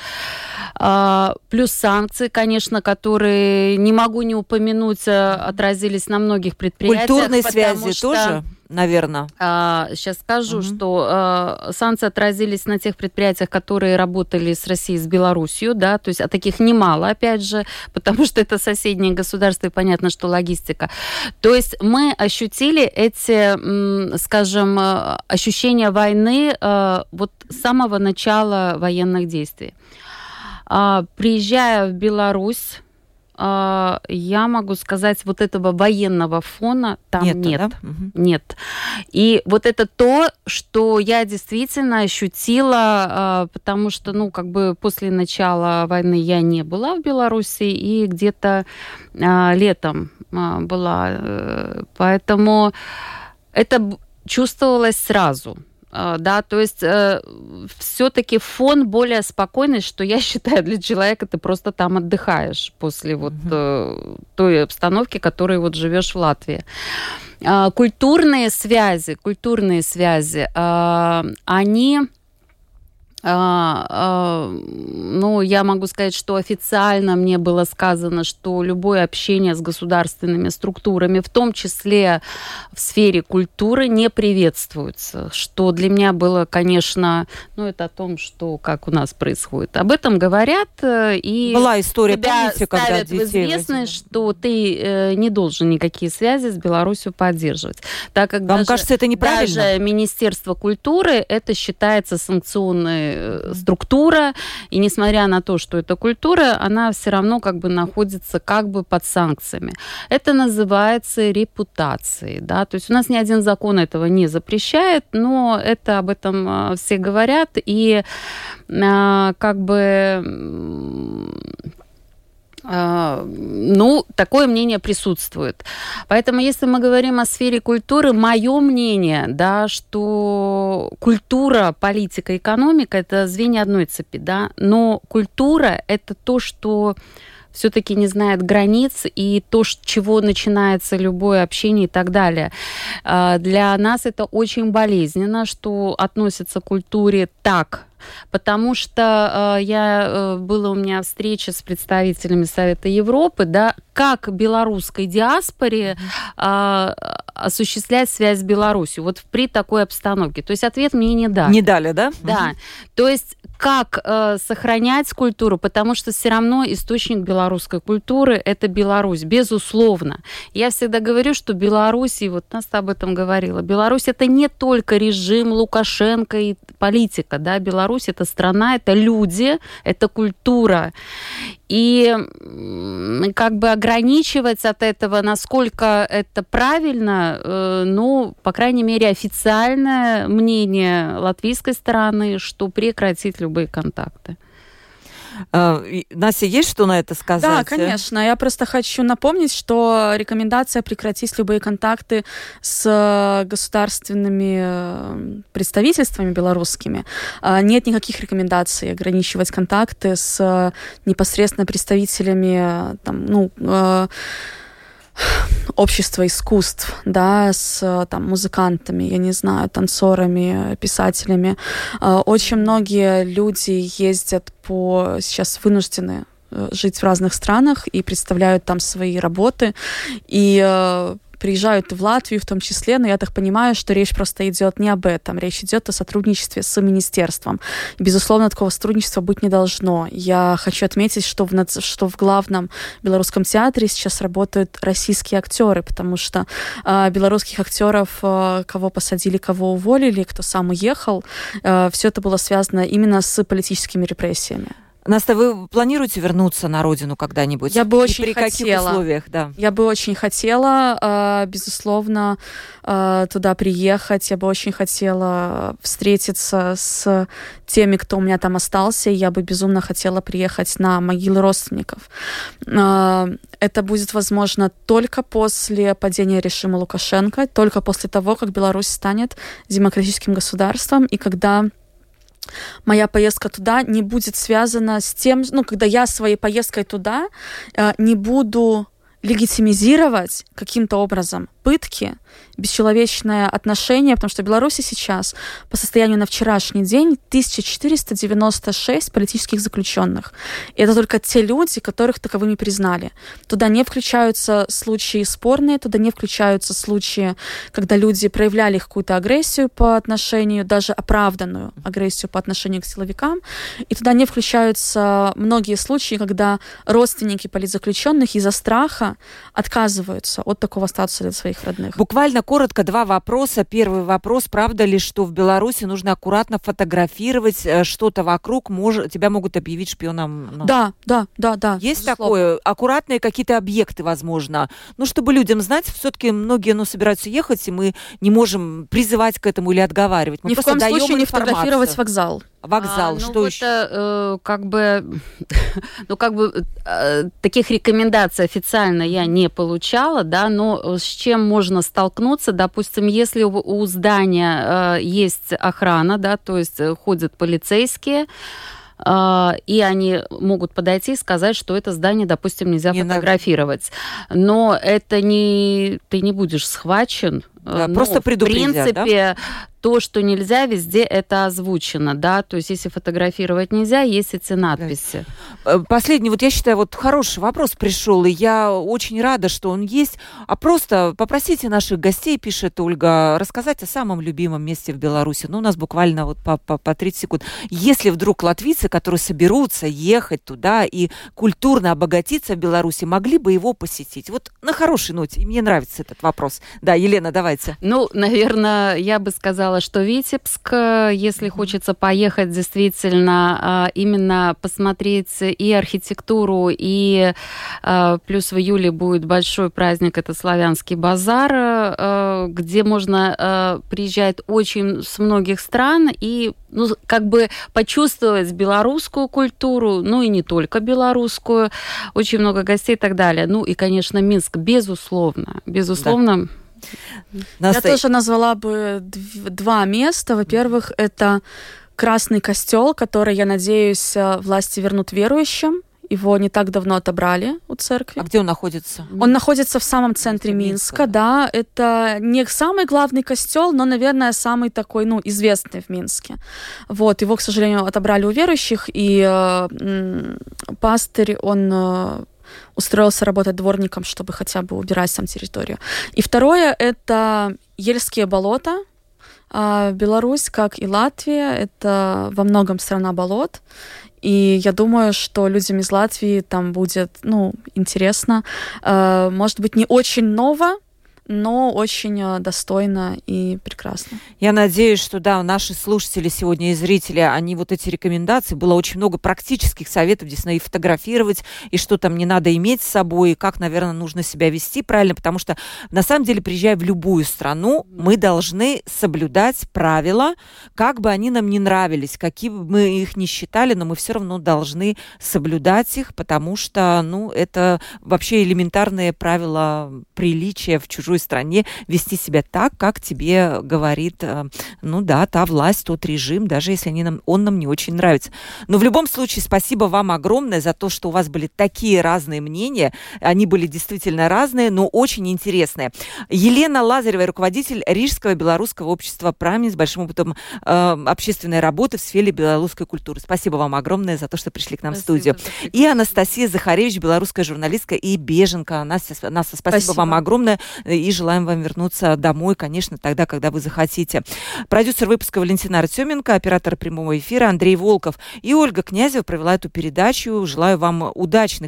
C: плюс санкции, конечно, которые, не могу не упомянуть, э, отразились на многих предприятиях.
A: Культурные связи что... тоже? наверное.
C: А, сейчас скажу, угу. что а, санкции отразились на тех предприятиях, которые работали с Россией, с Белоруссией, да, то есть а таких немало, опять же, [laughs] потому что это соседнее государство, и понятно, что логистика. То есть мы ощутили эти, скажем, ощущения войны вот с самого начала военных действий. А, приезжая в Беларусь, а, я могу сказать, вот этого военного фона там нет. Нет. Да? нет. И вот это то, что я действительно ощутила, а, потому что, ну, как бы после начала войны я не была в Беларуси, и где-то летом была. Э, поэтому это чувствовалось сразу. А, да, то есть э, все-таки фон более спокойный, что я [laughs] считаю для человека ты просто там отдыхаешь после вот э, той обстановки, которой вот живешь в Латвии. Э, культурные связи, культурные связи, э, они ну, я могу сказать, что официально мне было сказано, что любое общение с государственными структурами, в том числе в сфере культуры, не приветствуется. Что для меня было, конечно, ну, это о том, что как у нас происходит. Об этом говорят, э, и
A: была история, тебя помните, когда ставят
C: в известность, что ты э, не должен никакие связи с Беларусью поддерживать. Так как
A: Вам даже, кажется, это неправильно?
C: Даже Министерство культуры это считается санкционной Э, структура, и несмотря на то, что это культура, она все равно как бы находится как бы под санкциями. Это называется репутацией, да, то есть у нас ни один закон этого не запрещает, но это об этом э, все говорят, и э, как бы ну, такое мнение присутствует. Поэтому, если мы говорим о сфере культуры, мое мнение, да, что культура, политика, экономика – это звенья одной цепи, да, но культура – это то, что все-таки не знает границ и то, с чего начинается любое общение и так далее. А, для нас это очень болезненно, что относится к культуре так, потому что э, я э, была у меня встреча с представителями Совета Европы, да, как белорусской диаспоре э, осуществлять связь с Беларусью вот при такой обстановке. То есть ответ мне не дали.
A: Не дали, да?
C: Да. Угу. То есть как э, сохранять культуру, потому что все равно источник белорусской культуры это Беларусь, безусловно. Я всегда говорю, что Беларусь, и вот нас об этом говорила, Беларусь это не только режим Лукашенко и политика, да, Беларусь это страна, это люди, это культура. И как бы ограничивать от этого, насколько это правильно, э, ну, по крайней мере, официальное мнение латвийской стороны, что прекратить любые контакты.
A: А, Настя, есть что на это сказать?
B: Да, конечно. Я просто хочу напомнить, что рекомендация прекратить любые контакты с э, государственными э, представительствами белорусскими. Нет никаких рекомендаций ограничивать контакты с э, непосредственно представителями там, ну, общество искусств, да, с там музыкантами, я не знаю, танцорами, писателями. А, очень многие люди ездят по сейчас вынуждены э, жить в разных странах и представляют там свои работы. И э, приезжают в Латвию в том числе, но я так понимаю, что речь просто идет не об этом, речь идет о сотрудничестве с министерством. безусловно, такого сотрудничества быть не должно. Я хочу отметить, что в, что в главном белорусском театре сейчас работают российские актеры, потому что э, белорусских актеров, э, кого посадили, кого уволили, кто сам уехал, э, все это было связано именно с политическими репрессиями.
A: Наста, вы планируете вернуться на родину когда-нибудь?
B: Я бы очень
A: при
B: хотела.
A: каких условиях, да?
B: Я бы очень хотела, а, безусловно, а, туда приехать. Я бы очень хотела встретиться с теми, кто у меня там остался. Я бы безумно хотела приехать на могилы родственников. А, это будет возможно только после падения режима Лукашенко, только после того, как Беларусь станет демократическим государством и когда моя поездка туда не будет связана с тем, ну, когда я своей поездкой туда э, не буду легитимизировать каким-то образом пытки, бесчеловечное отношение, потому что в Беларуси сейчас по состоянию на вчерашний день 1496 политических заключенных. И это только те люди, которых таковыми признали. Туда не включаются случаи спорные, туда не включаются случаи, когда люди проявляли какую-то агрессию по отношению, даже оправданную агрессию по отношению к силовикам. И туда не включаются многие случаи, когда родственники политзаключенных из-за страха отказываются от такого статуса для своих родных.
A: Буквально коротко два вопроса. Первый вопрос. Правда ли, что в Беларуси нужно аккуратно фотографировать э, что-то вокруг? Мож... Тебя могут объявить шпионом?
B: Ну. Да, да, да, да.
A: Есть безусловно. такое? Аккуратные какие-то объекты, возможно. Ну, чтобы людям знать, все-таки многие ну, собираются ехать, и мы не можем призывать к этому или отговаривать. Мы
B: Ни в коем случае не фотографировать вокзал.
A: Вокзал, а,
C: ну
A: что
C: вот,
A: еще?
C: Э, как бы, [laughs] ну как бы э, таких рекомендаций официально я не получала, да, но с чем можно столкнуться, допустим, если у, у здания э, есть охрана, да, то есть э, ходят полицейские, э, и они могут подойти и сказать, что это здание, допустим, нельзя не фотографировать. Но это не ты не будешь схвачен.
A: Да, ну, просто предупредят,
C: В принципе, да? то, что нельзя, везде это озвучено, да, то есть если фотографировать нельзя, есть эти надписи.
A: Э, последний, вот я считаю, вот хороший вопрос пришел, и я очень рада, что он есть. А просто попросите наших гостей, пишет Ольга, рассказать о самом любимом месте в Беларуси. Ну, у нас буквально вот по, по, по 30 секунд. Если вдруг латвийцы, которые соберутся ехать туда и культурно обогатиться в Беларуси, могли бы его посетить? Вот на хорошей ноте, и мне нравится этот вопрос. Да, Елена, давайте.
C: Ну, наверное, я бы сказала, что Витебск, э, если хочется поехать действительно а, именно посмотреть и архитектуру, и а, плюс в июле будет большой праздник, это Славянский базар, э, где можно приезжать очень с многих стран и ну, как бы почувствовать белорусскую культуру, ну и не только белорусскую, очень много гостей и так далее. Ну и, конечно, Минск, безусловно, безусловно. Да
B: я тоже назвала бы два места. Во-первых, это Красный костел, который, я надеюсь, э, власти вернут верующим. Его не так давно отобрали у церкви.
A: А где он находится?
B: Он находится в самом центре Минска, Минска, да. Это не самый главный костел, но, наверное, самый такой, ну, известный в Минске. Вот, его, к сожалению, отобрали у верующих, и э, пастырь, он э, устроился работать дворником, чтобы хотя бы убирать сам территорию. И второе — это Ельские болота. А, Беларусь, как и Латвия, это во многом страна болот. И я думаю, что людям из Латвии там будет, ну, интересно. А, может быть, не очень ново, но очень э, достойно и прекрасно.
A: Я надеюсь, что да, наши слушатели сегодня и зрители, они вот эти рекомендации, было очень много практических советов, действительно, и фотографировать, и что там не надо иметь с собой, и как, наверное, нужно себя вести правильно, потому что на самом деле, приезжая в любую страну, мы должны соблюдать правила, как бы они нам не нравились, какие бы мы их не считали, но мы все равно должны соблюдать их, потому что, ну, это вообще элементарные правила приличия в чужой стране, вести себя так, как тебе говорит, э, ну да, та власть, тот режим, даже если они нам, он нам не очень нравится. Но в любом случае, спасибо вам огромное за то, что у вас были такие разные мнения. Они были действительно разные, но очень интересные. Елена Лазарева, руководитель Рижского белорусского общества «Прамин» с большим опытом э, общественной работы в сфере белорусской культуры. Спасибо вам огромное за то, что пришли к нам спасибо, в студию. И Анастасия Захаревич, белорусская журналистка и беженка. Настя, Настя спасибо, спасибо вам огромное желаем вам вернуться домой, конечно, тогда, когда вы захотите. Продюсер выпуска Валентина Артеменко, оператор прямого эфира Андрей Волков и Ольга Князева провела эту передачу. Желаю вам удачных